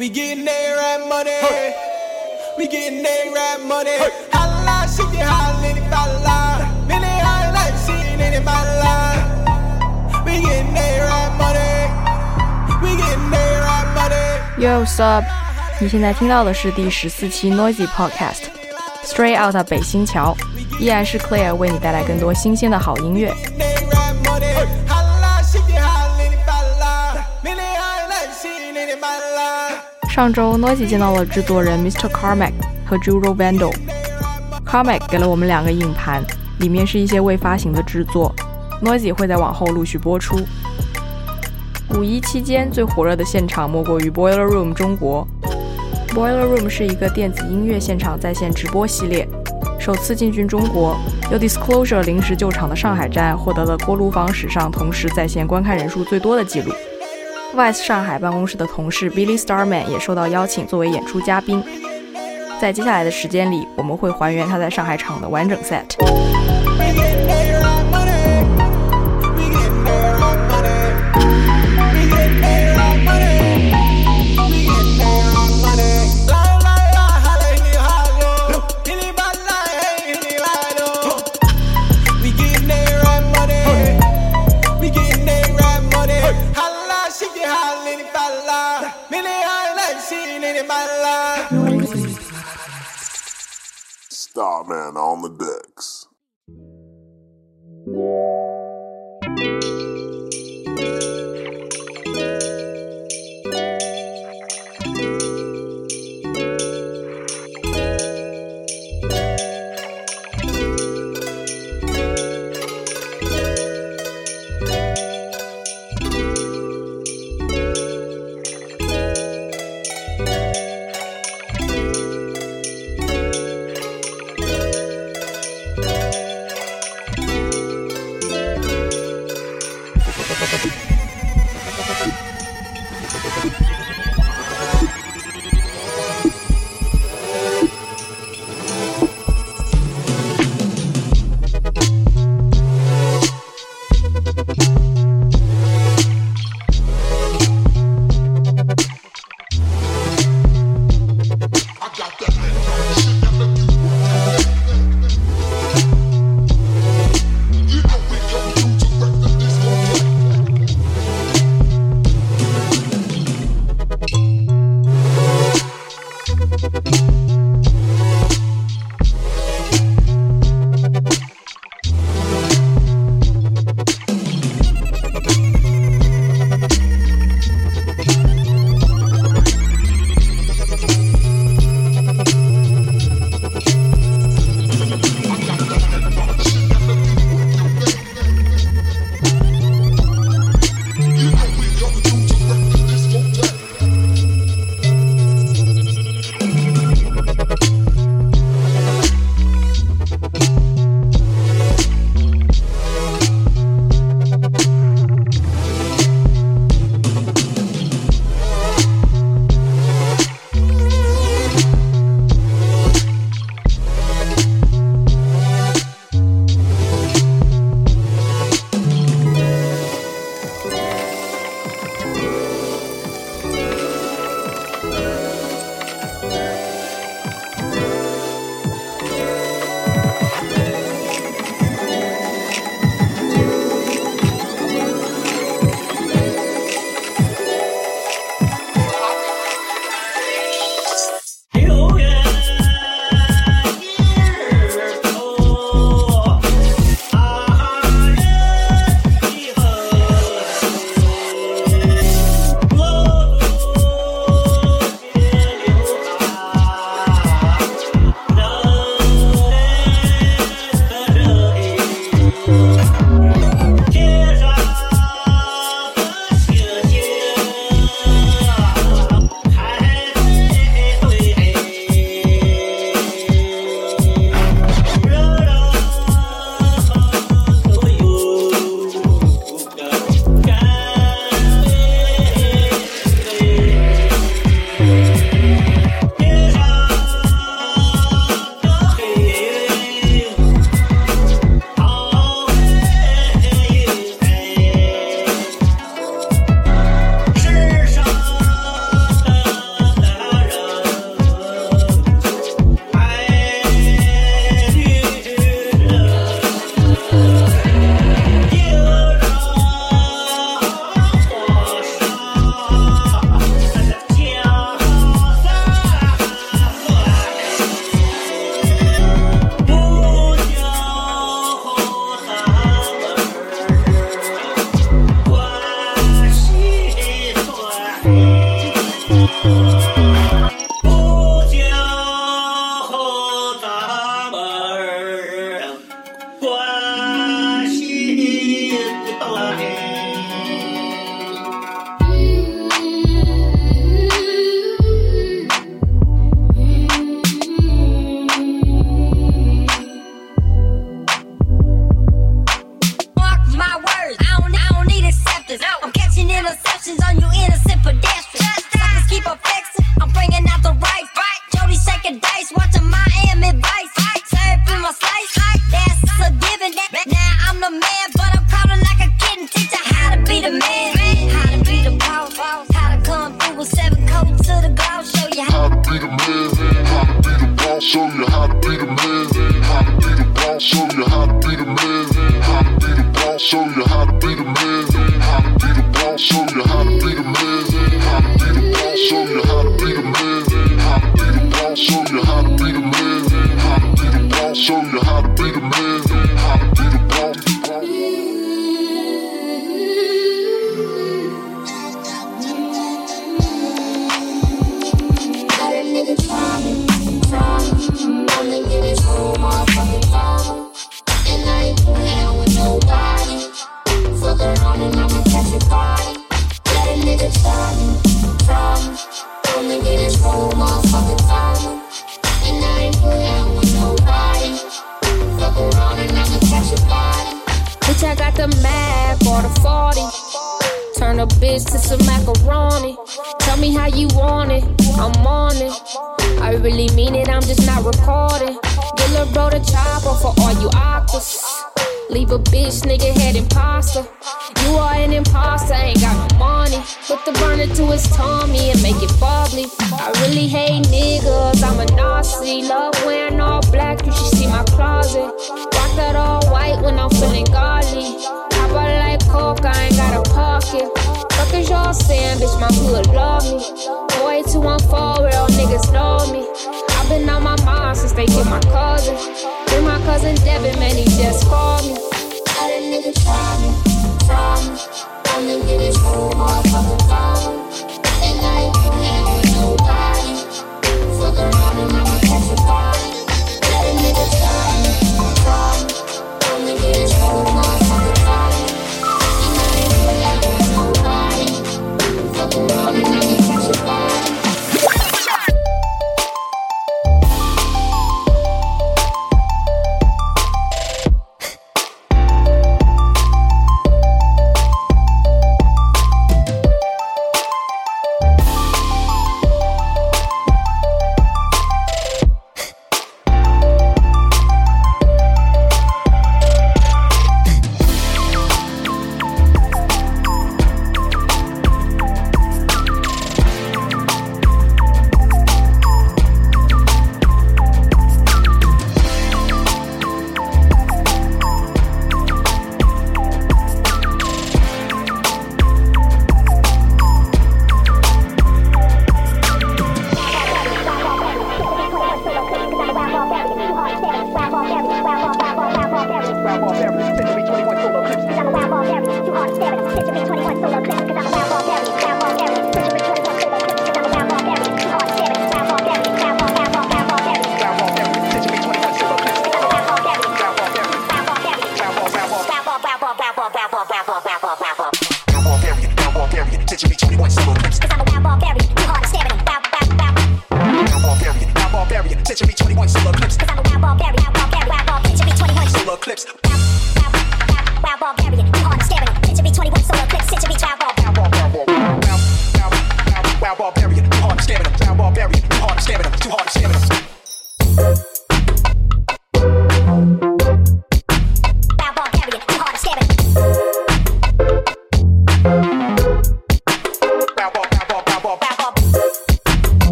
We getting that rap money. We getting that rap money. Holla, she get holla, anybody lie. Many holla like she ain't anybody lie. We getting that rap money. We getting that rap money. Yo, sup？你现在听到的是第十四期 Noisy Podcast Straight Out 北新桥，依然是 Claire 为你带来更多新鲜的好音乐。 上周 Noisy 见到了制作人 Mr. Carmack 和 Juro Vandal。Carmack 给了我们两个硬盘，里面是一些未发行的制作，Noisy 会在往后陆续播出。五一期间最火热的现场莫过于 Boiler Room 中国。Boiler Room 是一个电子音乐现场在线直播系列，首次进军中国，由 Disclosure 临时救场的上海站获得了锅炉房史上同时在线观看人数最多的记录。Vice 上海办公室的同事 Billy Starman 也受到邀请作为演出嘉宾。在接下来的时间里，我们会还原他在上海场的完整 set。Starman on the decks.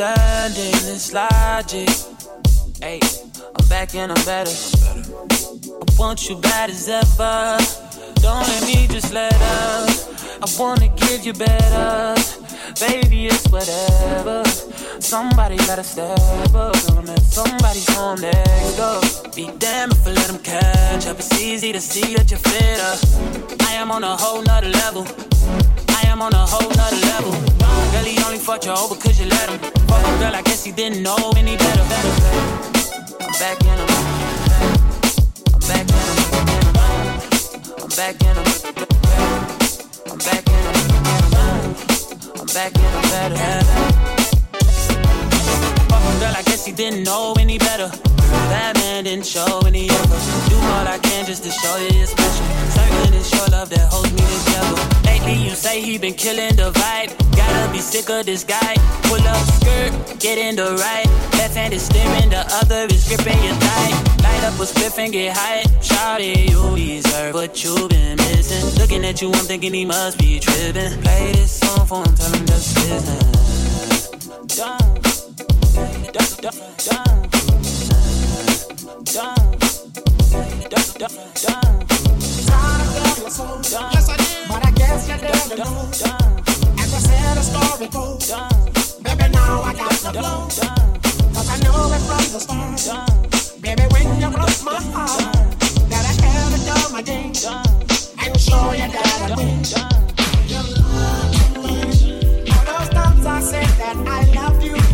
Understanding this logic. Hey, I'm back and I'm better. I want you bad as ever. Don't let me just let up. I wanna give you better. Baby, it's whatever. Somebody gotta step up. Let somebody's home next door. Be damned if I let them catch up. It's easy to see that you're fitter. I am on a whole nother level. Am on a whole nother level. He only fucked you over cause you let him. Fuck him, girl, I guess he didn't know any better. I'm back in him. I'm back in him. I'm back in him. I'm back in him. I'm back in him better. Fuck him, girl, I guess he didn't know any better. That man didn't show any effort. Do all I can just to show you you're special. Certain it's your love that holds me together. Lately, you say he been killing the vibe. Gotta be sick of this guy. Pull up skirt, get in the right. Left hand is steering, the other is gripping your thigh. Light up a spliff and get high. Shawty, you deserve what you've been missing. Looking at you, I'm thinking he must be tripping. Play this song for him, tell him just listen. Don't, don't, don't, don't, don't. Yes, I did. But I guess you didn't know. As I a story goes. Baby, now I got the. Cause I know it from the start. Baby, when you broke my heart, that I had to do my game. And show you that I win. You lied to me. All those times I said that I loved you.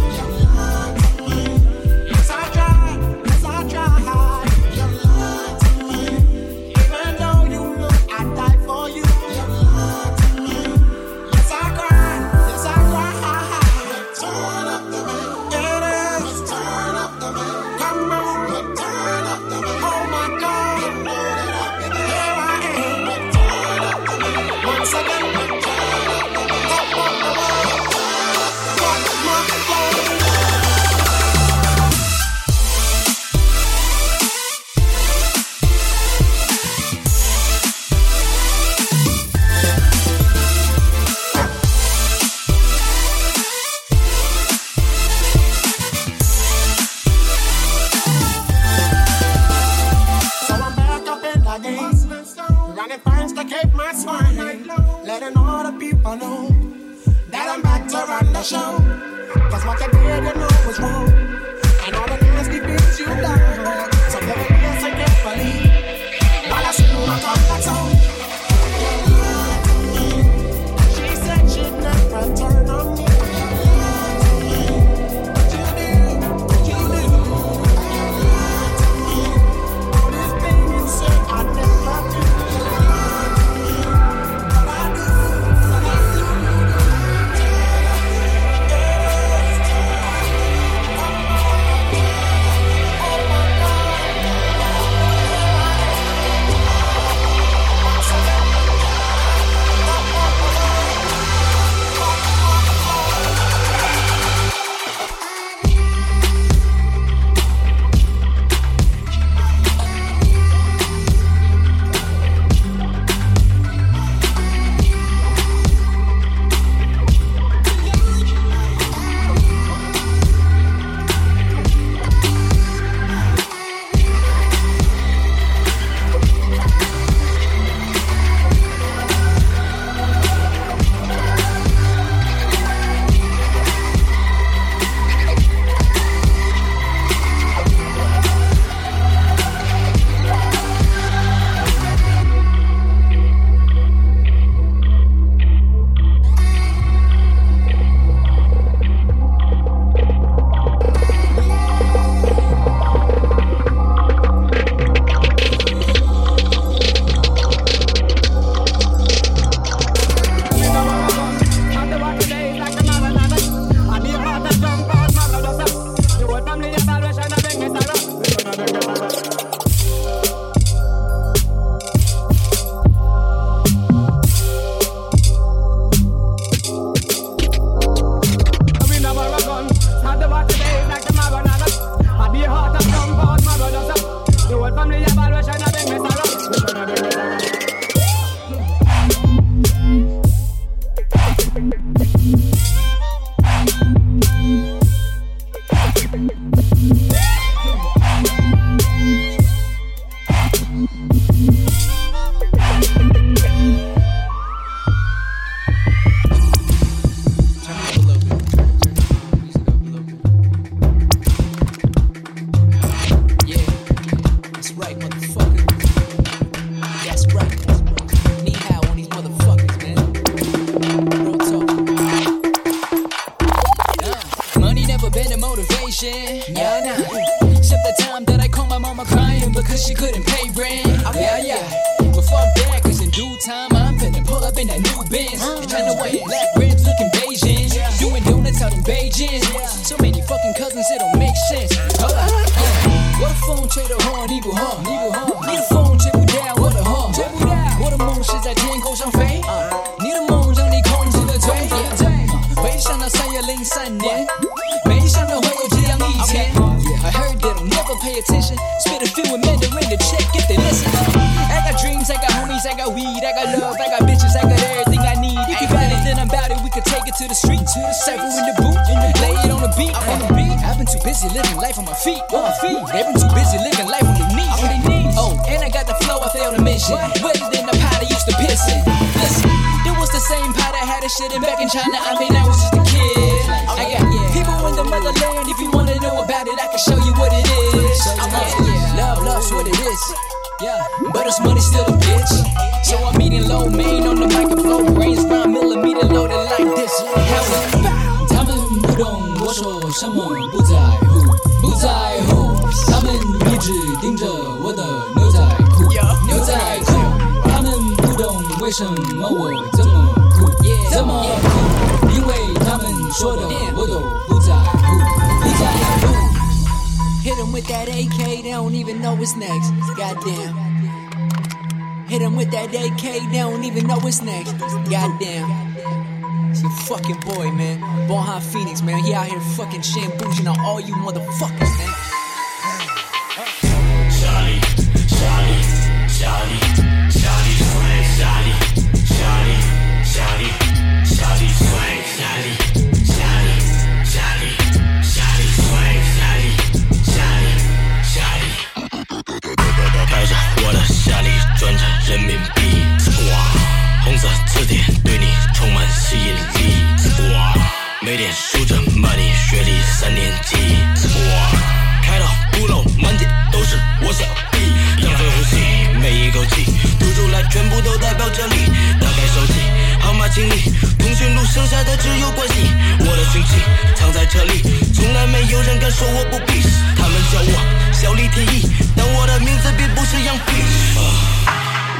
经历通讯录剩下的只有关系我的凶器藏在这里从来没有人敢说我不鄙视他们叫我小李天议但我的名字并不是 young bitch uh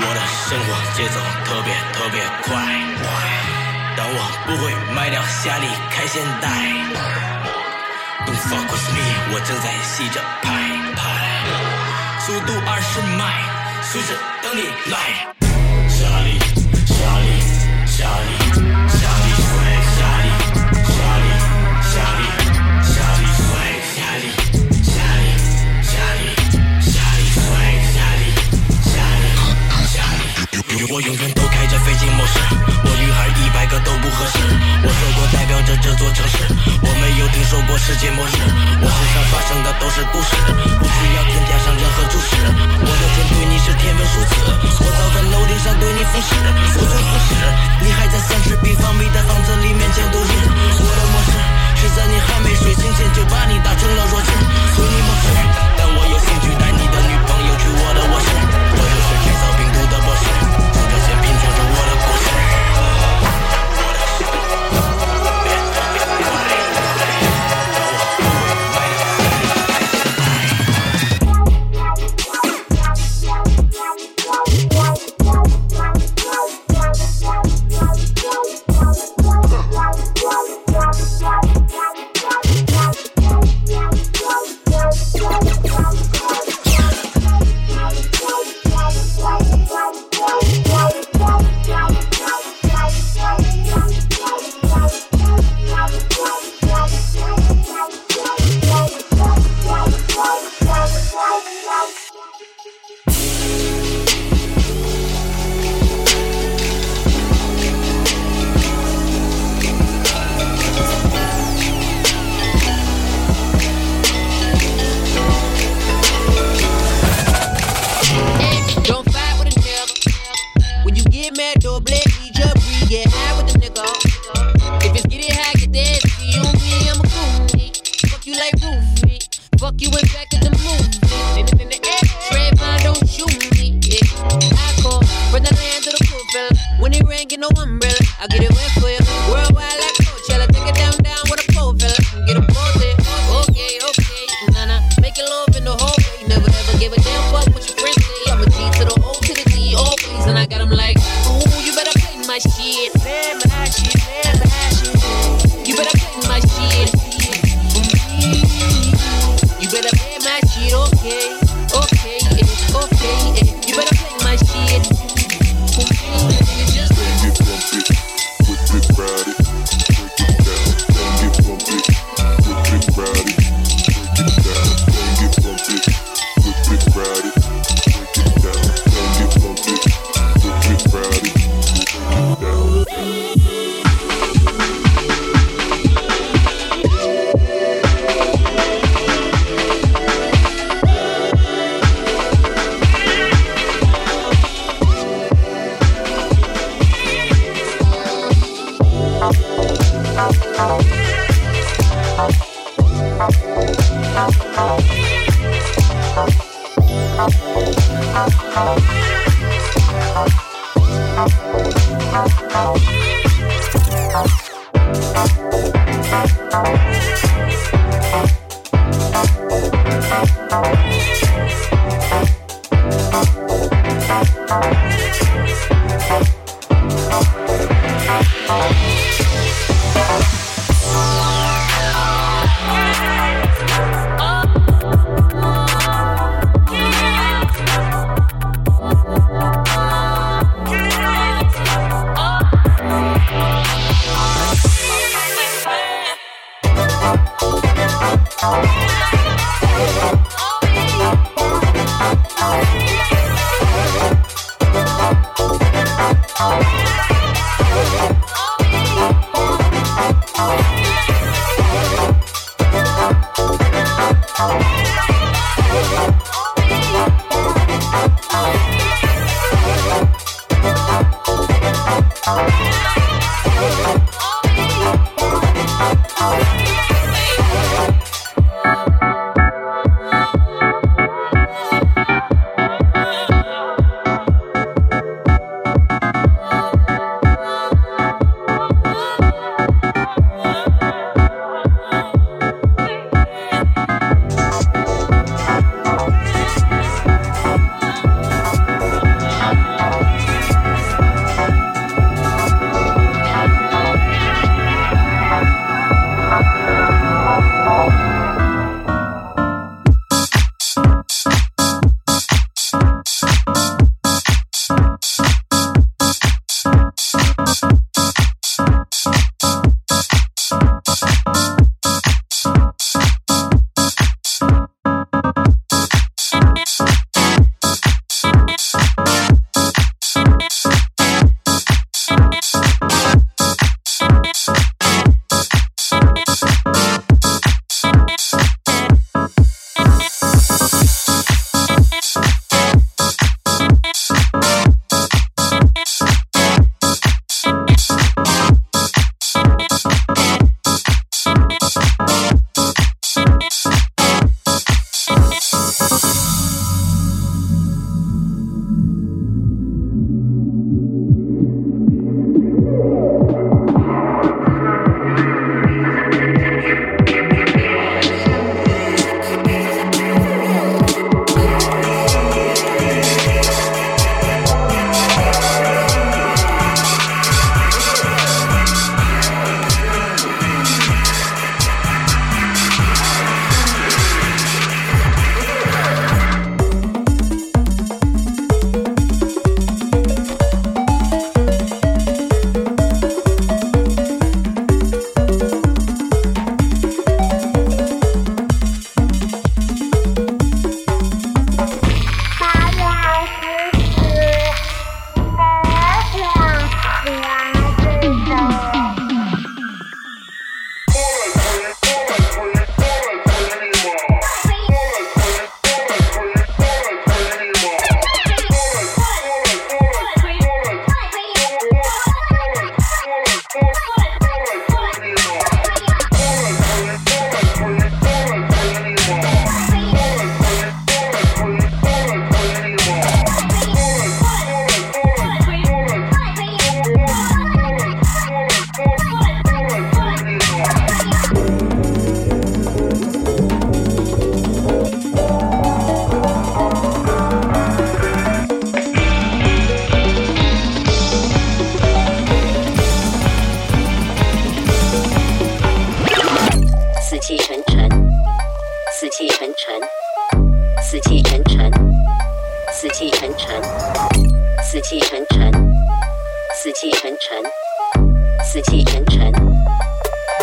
我的生活节奏特别特别快但我不会卖掉夏利开现代。Uh don't fuck with me 我正在吸着牌 uh 速度二十迈随时等你来。我永远都开着飞行模式，我女孩一百个都不合适。我说过代表着这座城市，我没有听说过世界末日。我身上发生的都是故事，不需要添加上任何注释。我的天对你是天文数字，我早在楼顶上对你俯视。我最合适，你还在三十平方米的房子里面抢度日。我的模式是在你还没睡醒前就把你打成了弱智。随你模式，但我有兴趣带你的女朋友去我的卧室。我有。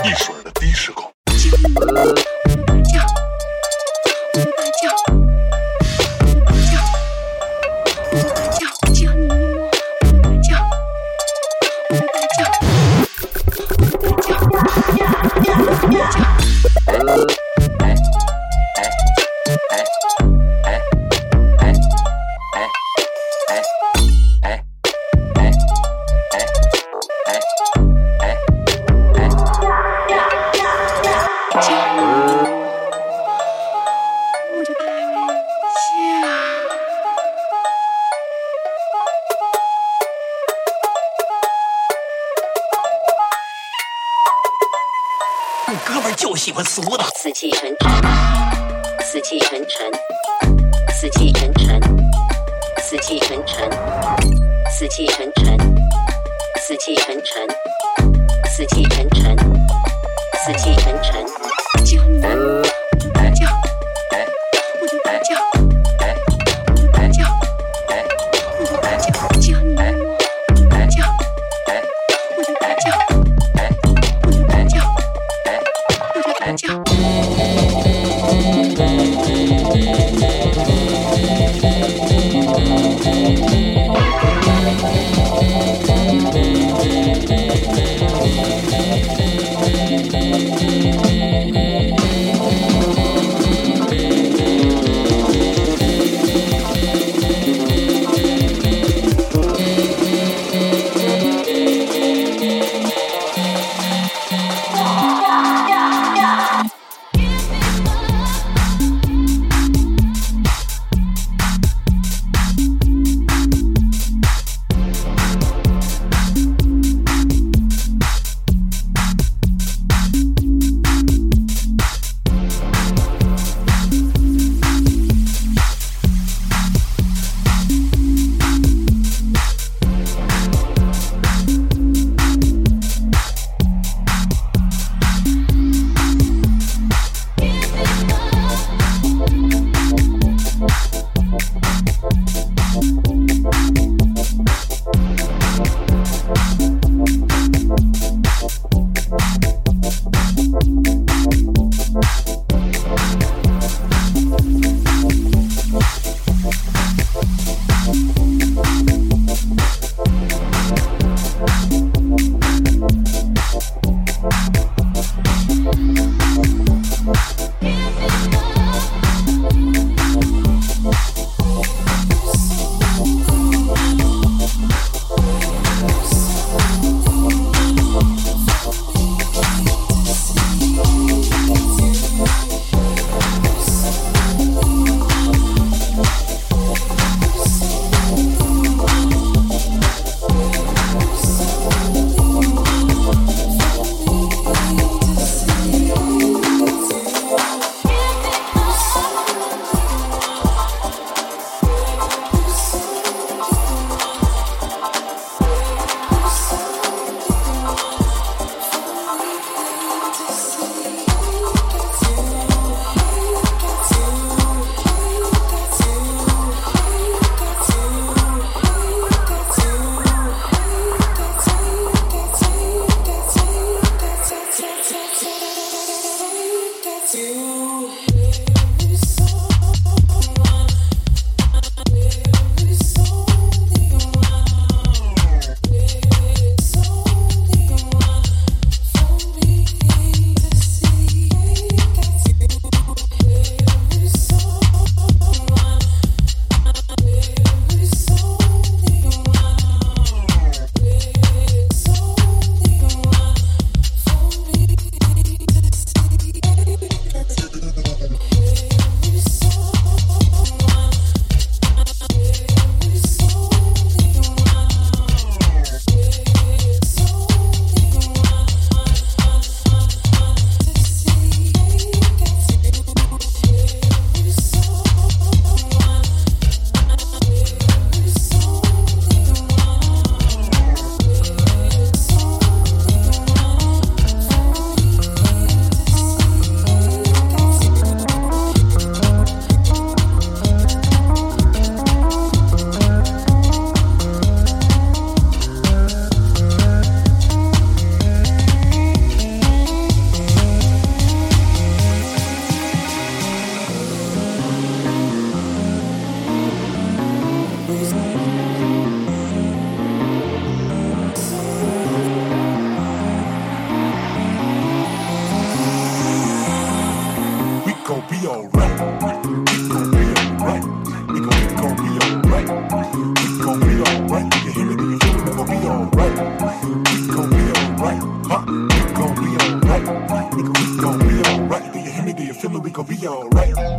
一水 alright. It's be alright. Huh? It's be alright. Nigga, we gon' be alright. Do you hear me? Do you feel me? We gon' be alright.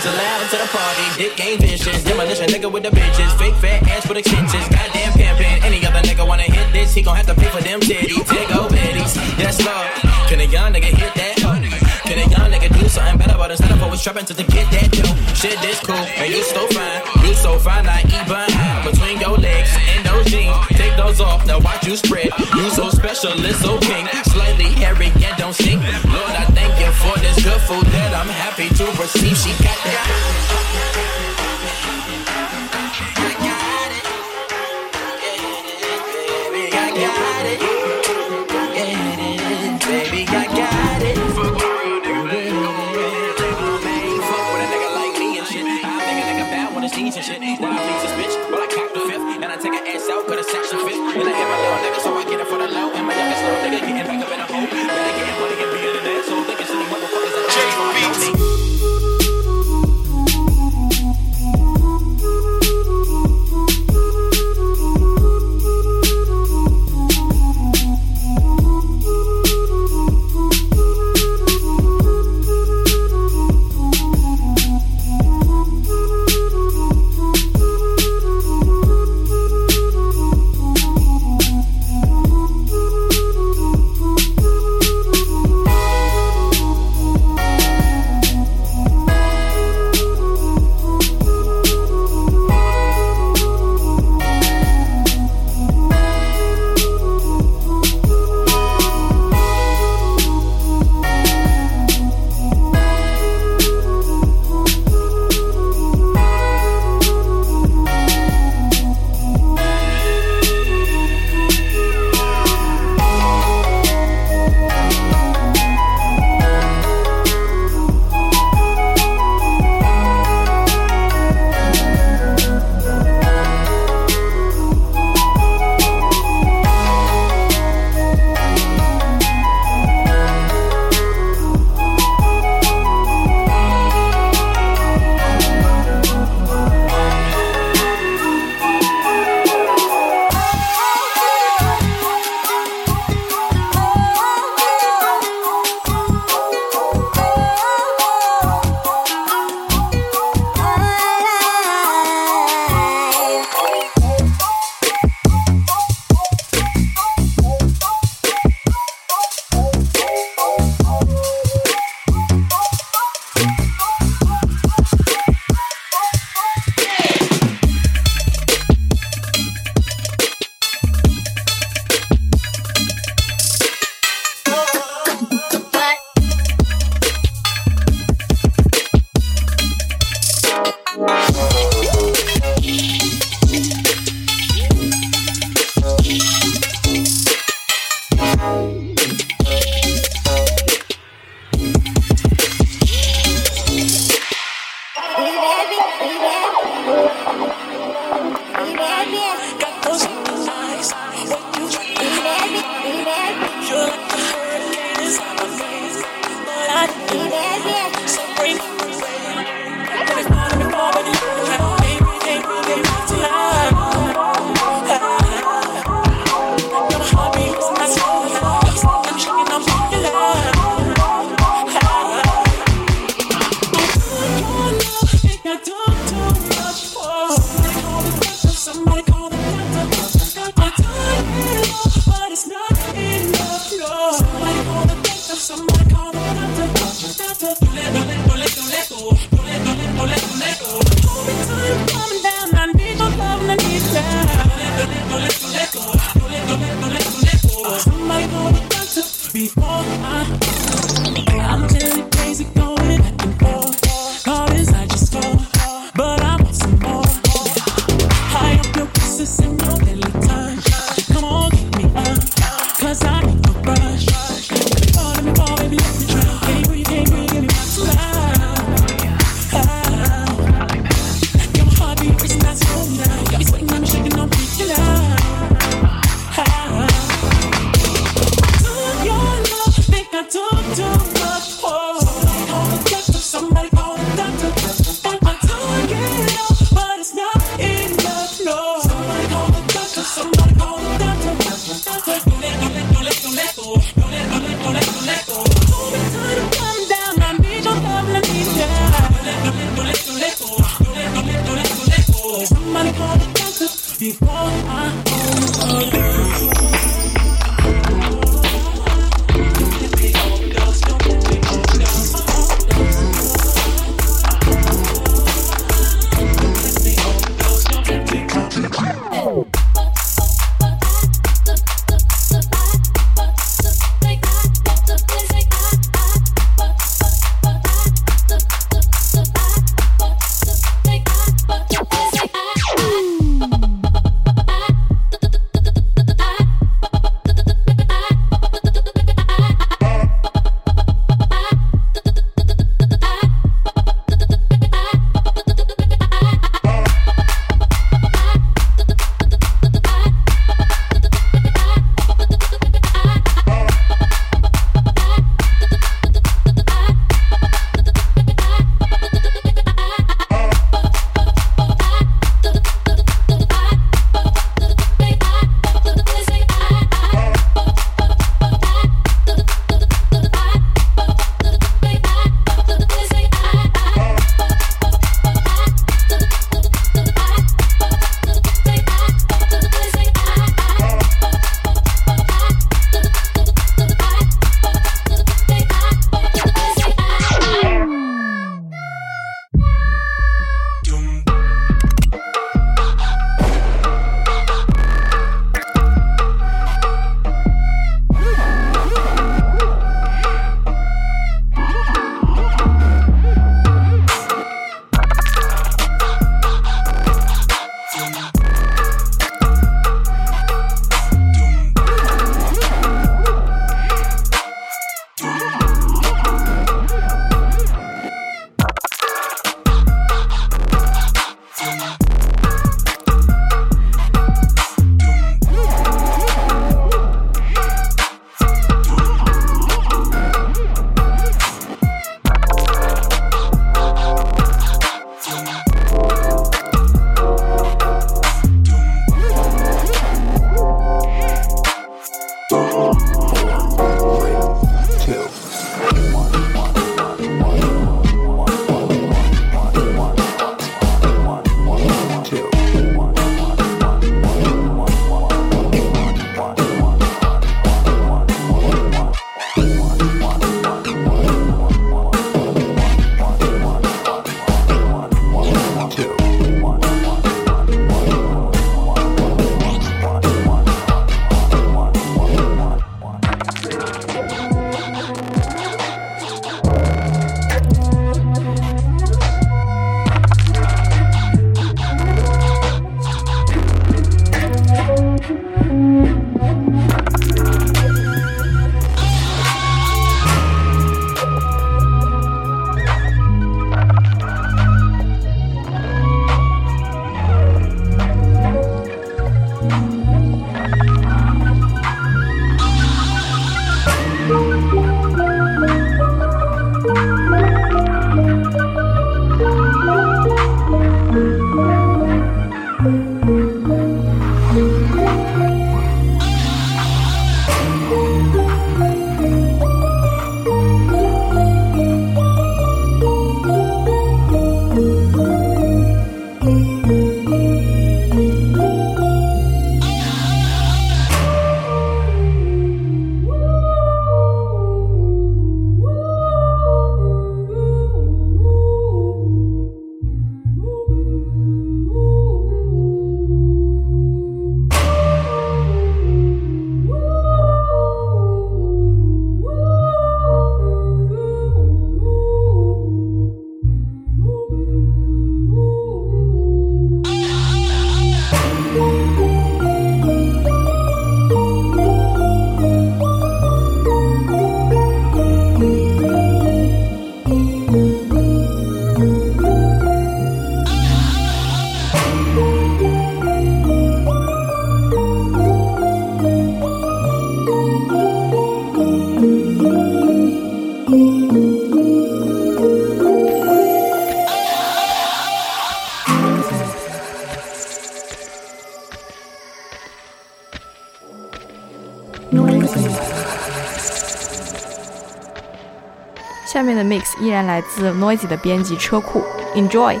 下面的 mix 依然来自 Noisey 的编辑车库，Enjoy。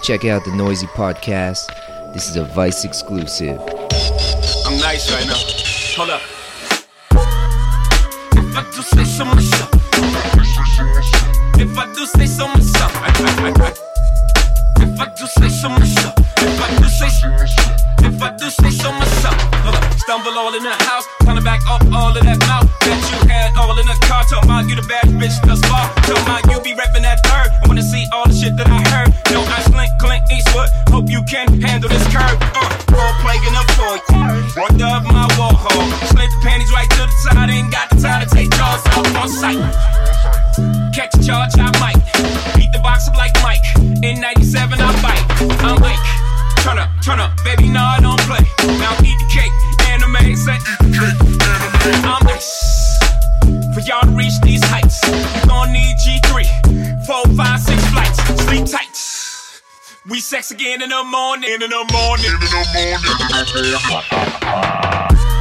Check out the Noisey podcast. This is a Vice exclusive. I'm nice right now. Hold up. If I do say so myself, if I do say so myself, if I do say so myself, if I do say so myself, if I do say so myself, hold up. Stumble all in the house, kind back up all of that bitch thus We sex again in the morning, in the morning, in the morning.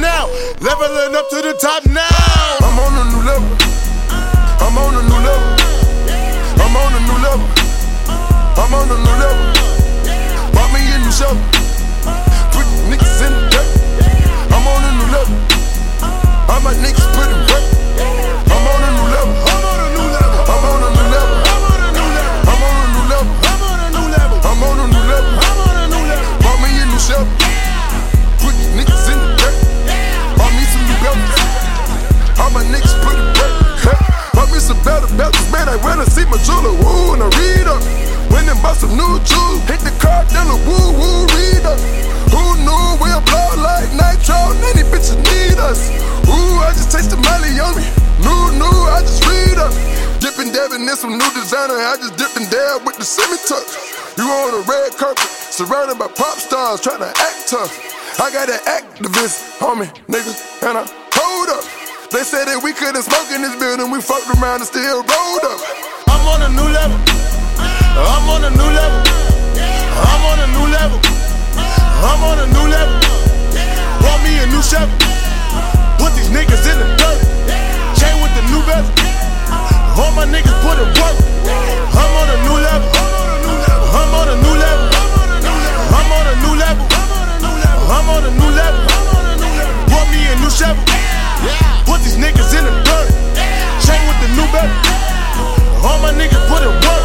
Now. Leveling up to the top now. By pop stars, trying to act tough. I got an activist on me, nigga, and I hold up. They said that we couldn't smoke in this building, we fucked around and still rolled up. I'm on a new level. I'm on a new level. I'm on a new level. I'm on a new level. Bought me a new shovel. Put these niggas in the dirt. Chain with the new bezel. All my niggas put in work. I'm on a new level. On a new level. Bought me a new shovel. Put these niggas in the dirt. Chain with the new bezel. All my niggas put in work.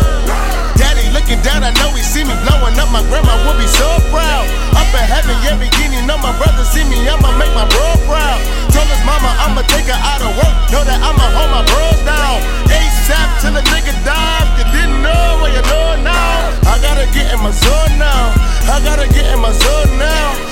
Daddy looking down, I know he see me blowing up. My grandma would be so proud. Up in heaven, yeah, beginning. Know my brother see me, I'ma make my bro proud. Told his mama I'ma take her out of work. Know that I'ma hold my bros down. ASAP till a nigga die. If you didn't know, well you know now. I gotta get in my zone now. I gotta get in my zone now.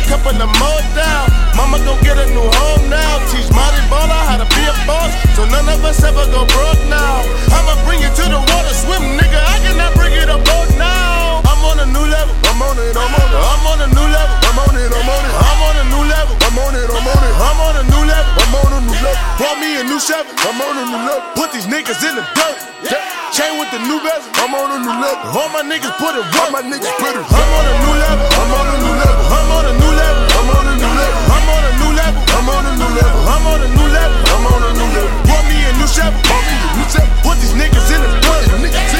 Only a couple of more down. Mama go get a new home now. Teach Marty Baller how to be a boss. So none of us ever go broke now. I'ma bring you to the water, swim, nigga. I cannot bring it a boat now. I'm on a new level. I'm on it, I'm on it. I'm on a new level. I'm on it, I'm on it. I'm on a new level. I'm on it, I'm on it. I'm on a new level. I'm on a new level. Bought me a new shovel. I'm on a new level. Put these niggas in the dirt. Chain with the new bezel. I'm on a new level. All my niggas put it. All my niggas put it. I'm on a new level. I'm on a new level. Level. I'm on a new level. I'm on a new level. Bought me a new shovel. Bought me a new shovel. Put these niggas in the dirt. Chain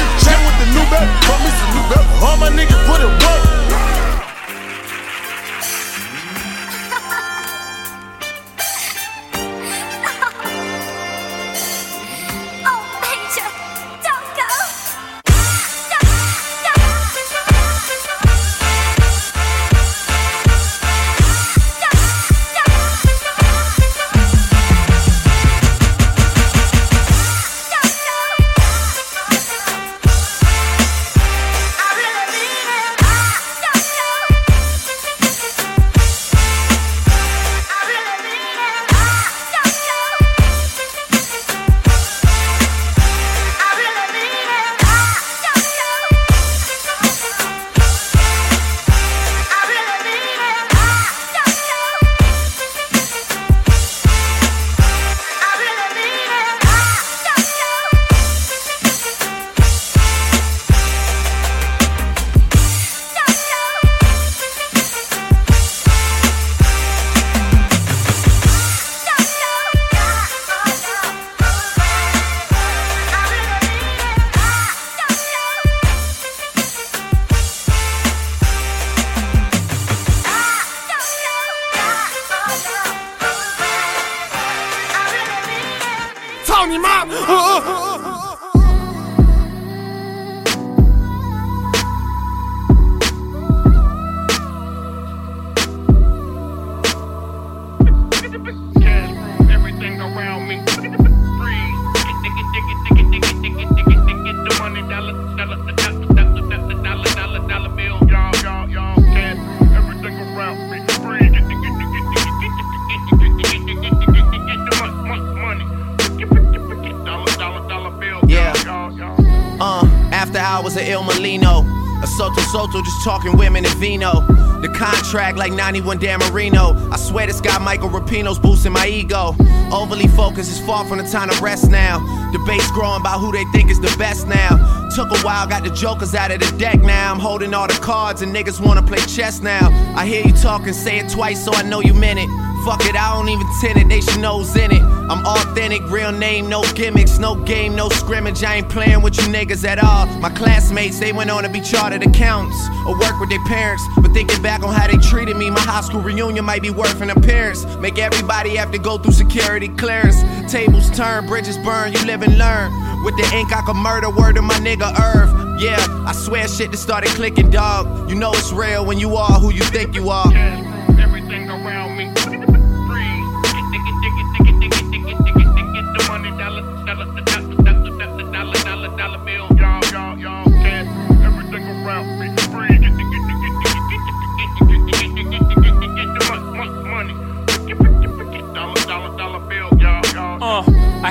talking women and vino. The contract like 91 Dan Marino. I swear this guy Michael Rapino's boosting my ego. Overly focused is far from the time to rest now. Debates growing about who they think is the best now. Took a while, got the jokers out of the deck now. I'm holding all the cards and niggas wanna play chess now. I hear you talking, say it twice so I know you meant it. Fuck it, I don't even tend it, they should know's in it. I'm authentic, real name, no gimmicks, no game, no scrimmage. I ain't playing with you niggas at all. My classmates, they went on to be chartered accountants or work with their parents. But thinking back on how they treated me, my high school reunion might be worth an appearance. Make everybody have to go through security clearance. Tables turn, bridges burn, you live and learn. With the ink, I could murder word of my nigga Irv. Yeah, I swear shit just started clicking, dog. You know it's real when you are who you think you are. Everything around me.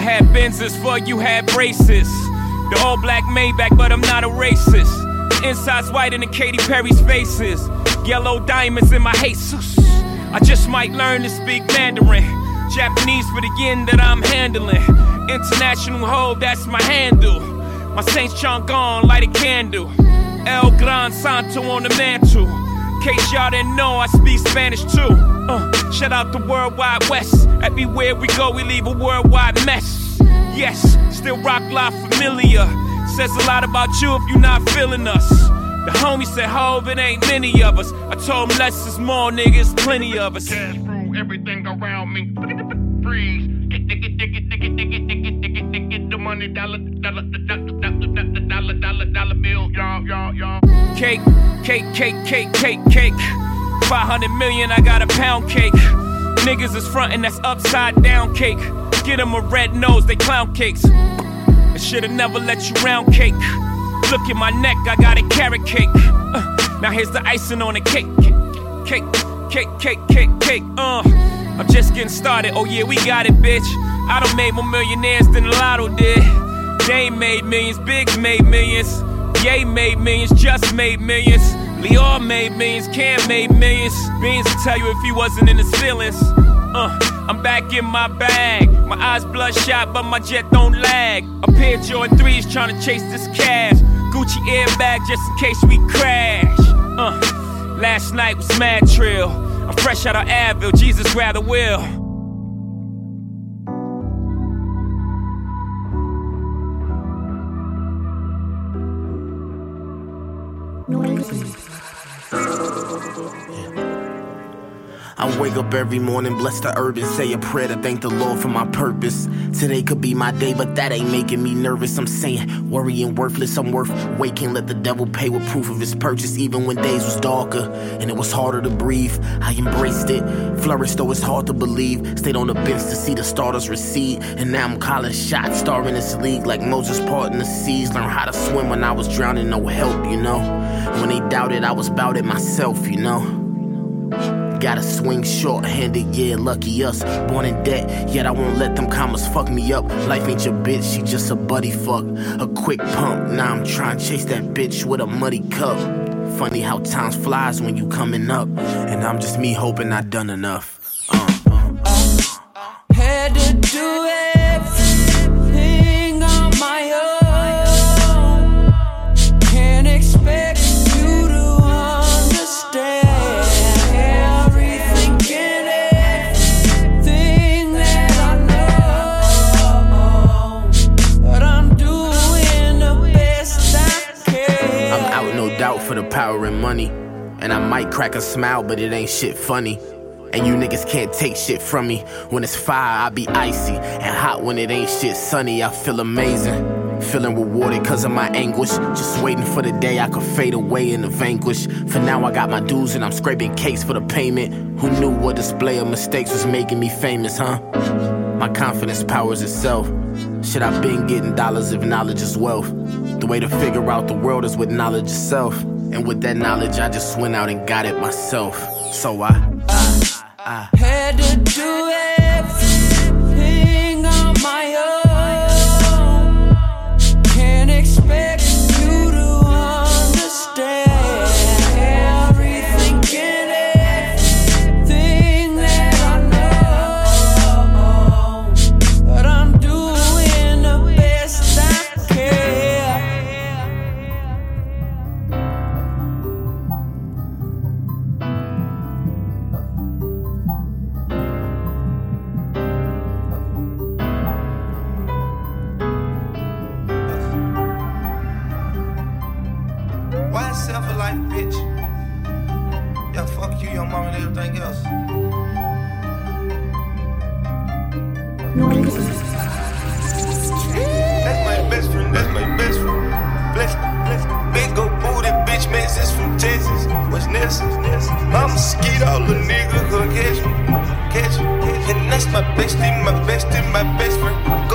I had Benzes for you had braces. The all black Maybach, but I'm not a racist. Inside's white in the Katy Perry's faces. Yellow diamonds in my Jesus. I just might learn to speak Mandarin. Japanese for the that I'm handling. International hoe, that's my handle. My Saint John gone, light a candle. El Gran Santo on the mantle. Case y'all didn't know, I speak Spanish too. Uh, shout out the Worldwide West. Everywhere we go, we leave a worldwide mess. Yes, still rock live familiar. Says a lot about you if you're not feeling us. The homie said, Hove, it ain't many of us. I told him less is more, niggas, plenty of us. Cash through everything around me. Freeze. Dig it, dig it, dig it, dig it, dig it, dig it, dig it. The money, dollar, dollar, dollar, dollar, dollar, dollar, dollar bill. Y'all, y'all, y'all. Cake, cake, cake, cake, cake, cake. 500 million, I got a pound cake. Niggas is frontin', that's upside down cake. Get 'em a red nose, they clown cakes. I should've never let you round cake. Look at my neck, I got a carrot cake. Uh, now here's the icing on the cake. Cake, cake, cake, cake, cake, uh. I'm just getting started, oh yeah, we got it, bitch. I done made more millionaires than lotto did. Dame made millions, Biggs made millions. Ye made millions, just made millions. Lyor made millions, Cam made millions. Beans will tell you if he wasn't in the feelings. Uh, I'm back in my bag. My eyes bloodshot, but my jet don't lag. A pair of Jordan 3s trying to chase this cash. Gucci airbag just in case we crash. Uh, last night was mad trill. I'm fresh out of Advil, Jesus rather will. I wake up every morning, bless the and say a prayer to thank the Lord for my purpose. Today could be my day, but that ain't making me nervous. I'm saying, worrying worthless, I'm worth waking. Let the devil pay with proof of his purchase, even when days was darker and it was harder to breathe. I embraced it, flourished though it's hard to believe. Stayed on the bench to see the starters recede, and now I'm calling shots, starring this league like Moses parting the seas. Learned how to swim when I was drowning, no help, you know. When they doubted, I was bout it myself, you know. Gotta swing short handed, yeah, lucky us. Born in debt, yet I won't let them commas fuck me up. Life ain't your bitch, she just a buddy fuck. A quick pump, now I'm trying to chase that bitch with a muddy cup. Funny how time flies when you coming up. And I'm just me hoping I done enough. Uh. Had to do everything on my own. power and money. And I might crack a smile, but it ain't shit funny. And you niggas can't take shit from me. When it's fire, I be icy. And hot when it ain't shit sunny, I feel amazing. Feeling rewarded cause of my anguish. Just waiting for the day I could fade away in the vanquish. For now, I got my dues and I'm scraping cakes for the payment. Who knew what display of mistakes was making me famous, huh? My confidence powers itself. Shit, I've been getting dollars if knowledge is wealth. The way to figure out the world is with knowledge itself. And with that knowledge, I just went out and got it myself. So I, I, I had to do it. nest. My mosquito, the nigga, gonna catch me. Catch me. And that's my bestie, my bestie, my best friend.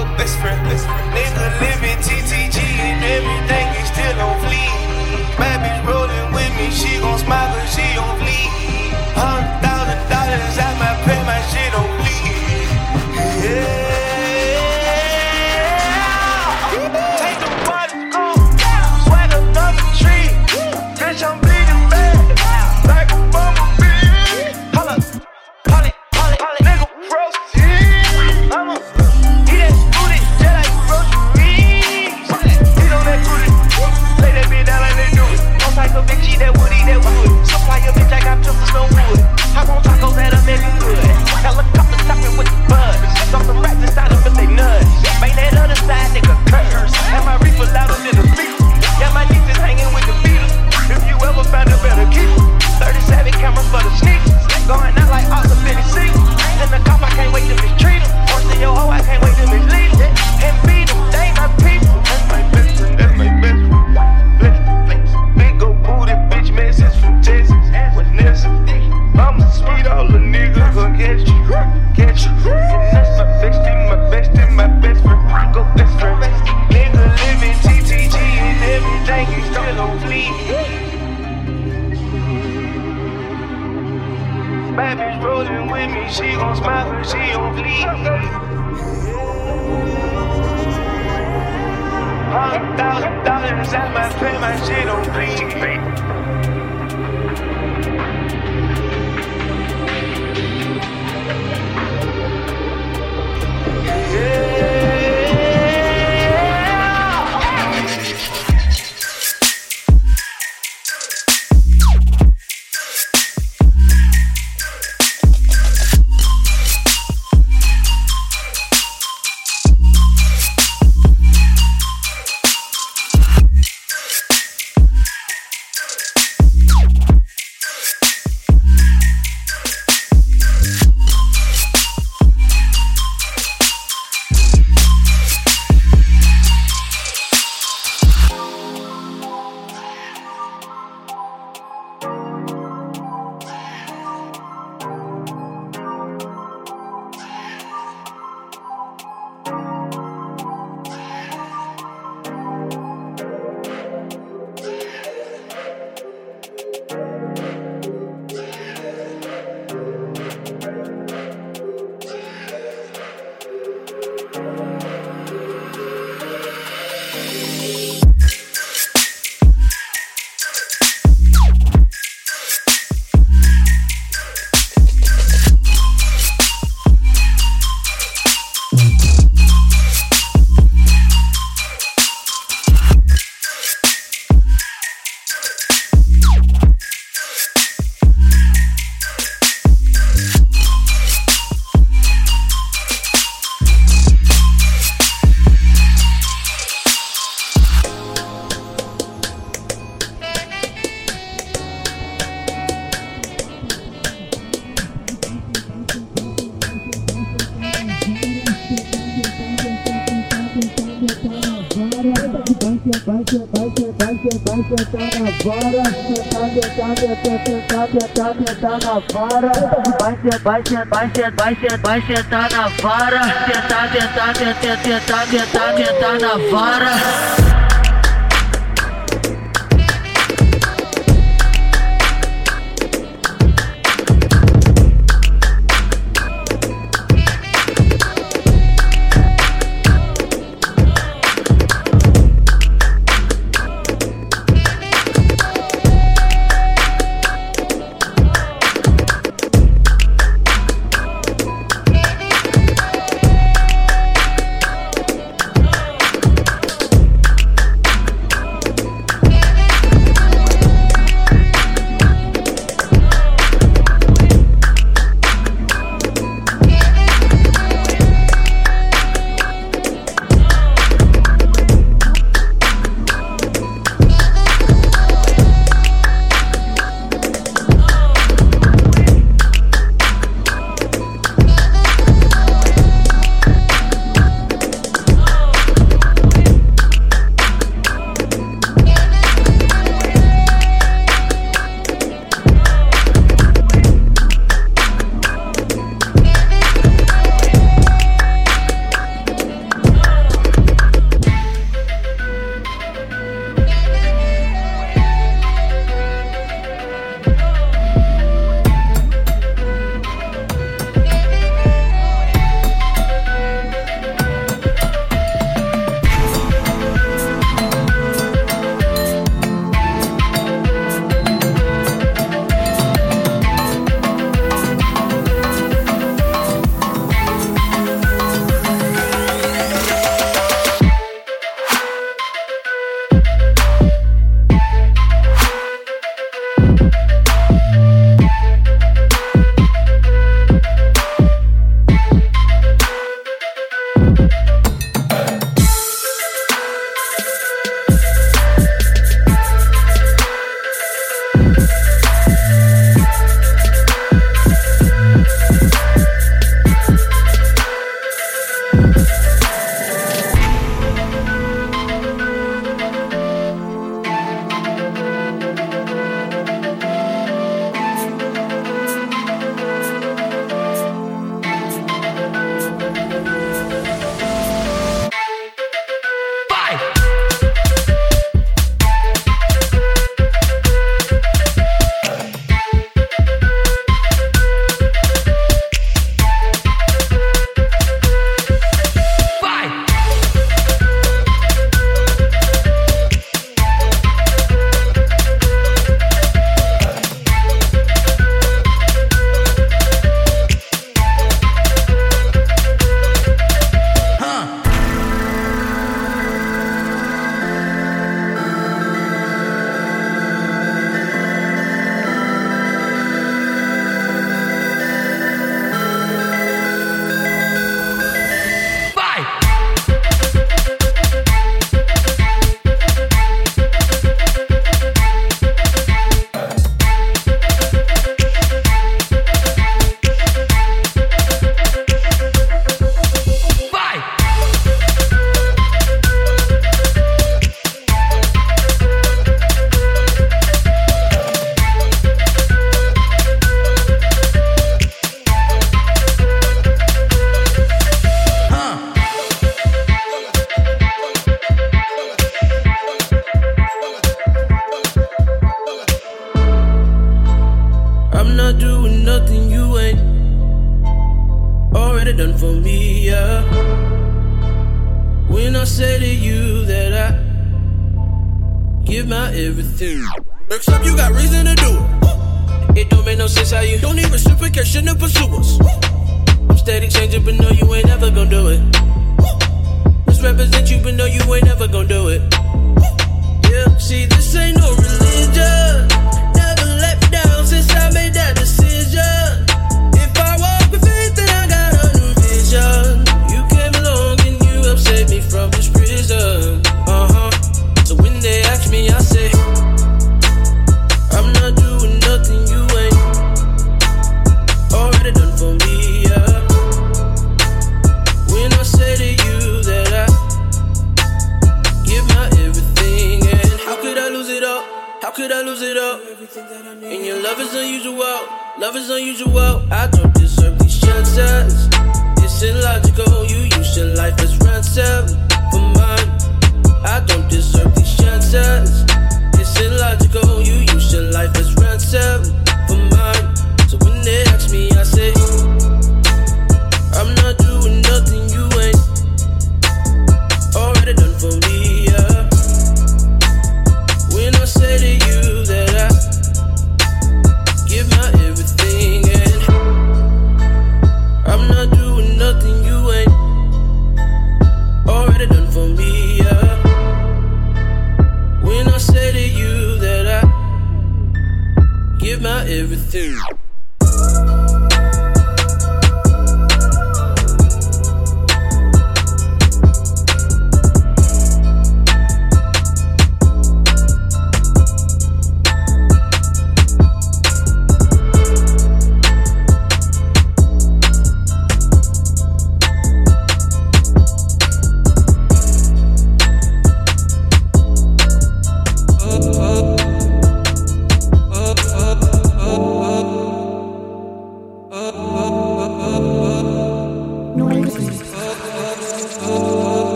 sentar na vara. Vai sentar, vai sentar, vai sentar, vai sentar na vara. Sentar, sentar, sentar, sentar, sentar, sentar na vara.